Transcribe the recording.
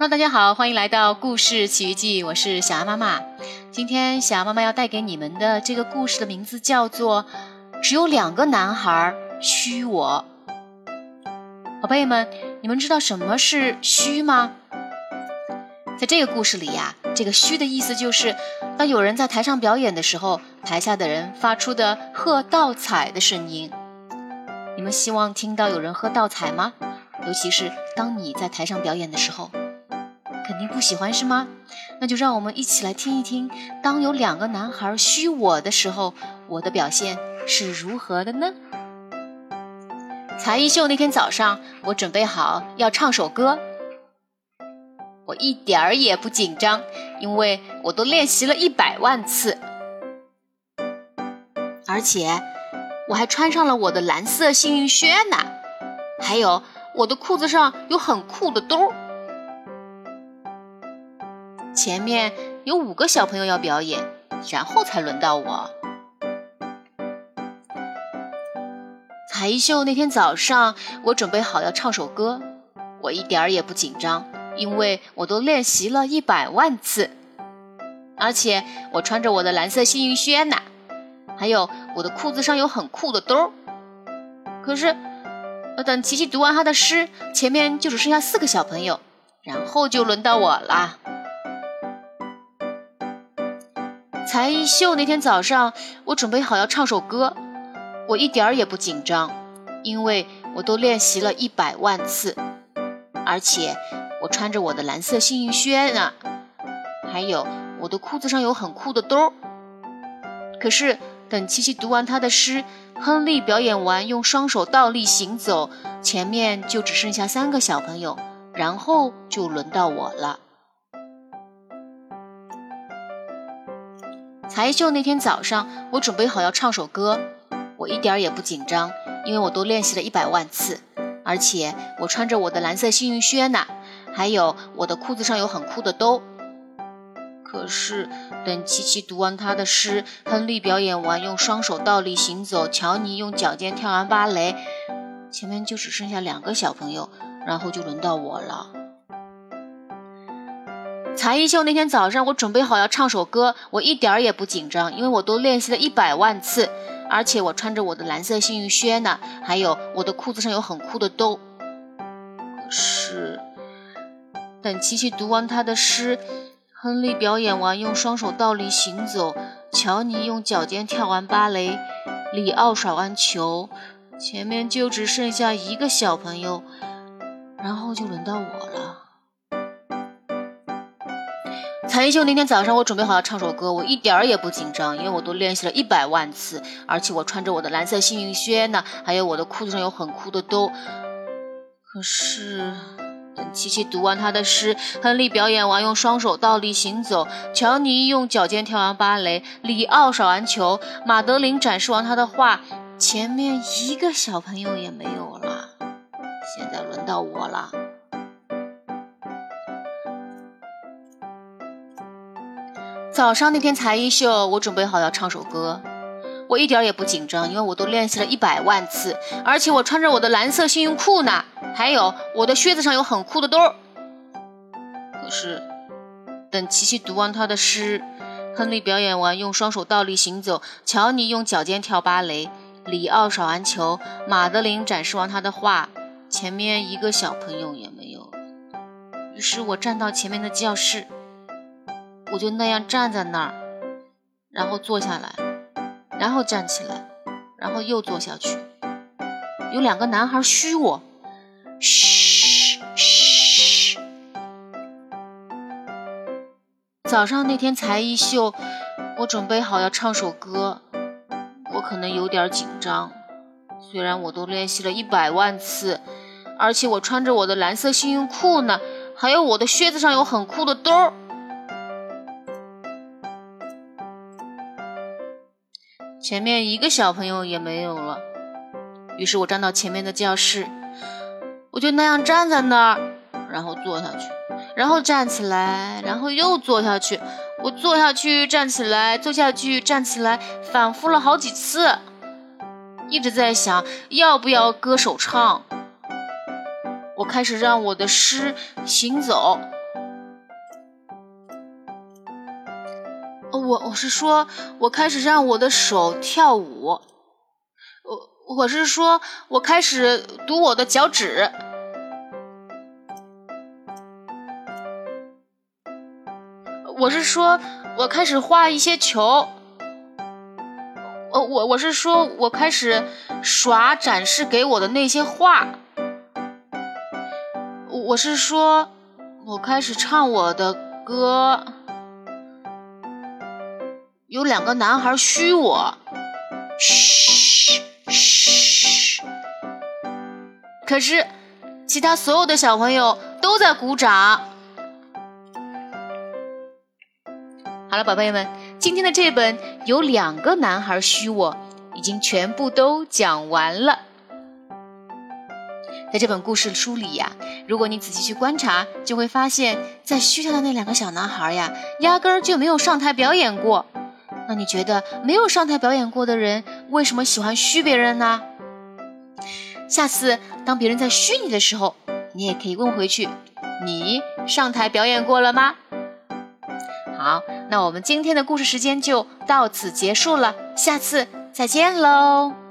Hello，大家好，欢迎来到故事奇遇记，我是小安妈妈。今天小安妈妈要带给你们的这个故事的名字叫做《只有两个男孩虚我》。宝贝们，你们知道什么是虚吗？在这个故事里呀，这个虚的意思就是当有人在台上表演的时候，台下的人发出的喝倒彩的声音。你们希望听到有人喝倒彩吗？尤其是当你在台上表演的时候。肯定不喜欢是吗？那就让我们一起来听一听，当有两个男孩虚我的时候，我的表现是如何的呢？才艺秀那天早上，我准备好要唱首歌，我一点儿也不紧张，因为我都练习了一百万次，而且我还穿上了我的蓝色幸运靴呢，还有我的裤子上有很酷的兜儿。前面有五个小朋友要表演，然后才轮到我。才艺秀那天早上，我准备好要唱首歌，我一点儿也不紧张，因为我都练习了一百万次，而且我穿着我的蓝色幸运靴呢，还有我的裤子上有很酷的兜儿。可是，等琪琪读完他的诗，前面就只剩下四个小朋友，然后就轮到我啦。才艺秀那天早上，我准备好要唱首歌，我一点儿也不紧张，因为我都练习了一百万次，而且我穿着我的蓝色幸运靴呢，还有我的裤子上有很酷的兜。可是等琪琪读完他的诗，亨利表演完用双手倒立行走，前面就只剩下三个小朋友，然后就轮到我了。才艺秀那天早上，我准备好要唱首歌，我一点也不紧张，因为我都练习了一百万次，而且我穿着我的蓝色幸运靴呢，还有我的裤子上有很酷的兜。可是等琪琪读完他的诗，亨利表演完用双手倒立行走，乔尼用脚尖跳完芭蕾，前面就只剩下两个小朋友，然后就轮到我了。才艺秀那天早上，我准备好要唱首歌，我一点儿也不紧张，因为我都练习了一百万次，而且我穿着我的蓝色幸运靴呢，还有我的裤子上有很酷的兜。可是，等琪琪读完他的诗，亨利表演完用双手倒立行走，乔尼用脚尖跳完芭蕾，里奥耍完球，前面就只剩下一个小朋友，然后就轮到我了。才艺秀那天早上，我准备好要唱首歌，我一点儿也不紧张，因为我都练习了一百万次，而且我穿着我的蓝色幸运靴呢，还有我的裤子上有很酷的兜。可是，等琪琪读完他的诗，亨利表演完用双手倒立行走，乔尼用脚尖跳完芭蕾，里奥耍完球，马德琳展示完他的画，前面一个小朋友也没有了。现在轮到我了。早上那天才艺秀，我准备好要唱首歌，我一点也不紧张，因为我都练习了一百万次，而且我穿着我的蓝色幸运裤呢，还有我的靴子上有很酷的兜。可是，等琪琪读完他的诗，亨利表演完用双手倒立行走，乔尼用脚尖跳芭蕾，里奥耍完球，马德琳展示完他的画，前面一个小朋友也没有。于是我站到前面的教室。我就那样站在那儿，然后坐下来，然后站起来，然后又坐下去。有两个男孩嘘我，嘘嘘。早上那天才艺秀，我准备好要唱首歌，我可能有点紧张。虽然我都练习了一百万次，而且我穿着我的蓝色幸运裤呢，还有我的靴子上有很酷的兜儿。前面一个小朋友也没有了，于是我站到前面的教室，我就那样站在那儿，然后坐下去，然后站起来，然后又坐下去。我坐下去，站起来，坐下去，站起来，反复了好几次，一直在想要不要歌手唱。我开始让我的诗行走，我我是说，我开始让我的手跳舞。我我是说，我开始读我的脚趾。我是说，我开始画一些球。呃，我我是说，我开始耍展示给我的那些画。我是说，我开始唱我的歌。有两个男孩嘘我，嘘嘘。可是，其他所有的小朋友都在鼓掌。好了，宝贝们，今天的这本有两个男孩嘘我，已经全部都讲完了。在这本故事书里呀，如果你仔细去观察，就会发现，在嘘他的那两个小男孩呀，压根儿就没有上台表演过。那你觉得没有上台表演过的人，为什么喜欢虚别人呢？下次当别人在虚你的时候，你也可以问回去：你上台表演过了吗？好，那我们今天的故事时间就到此结束了，下次再见喽。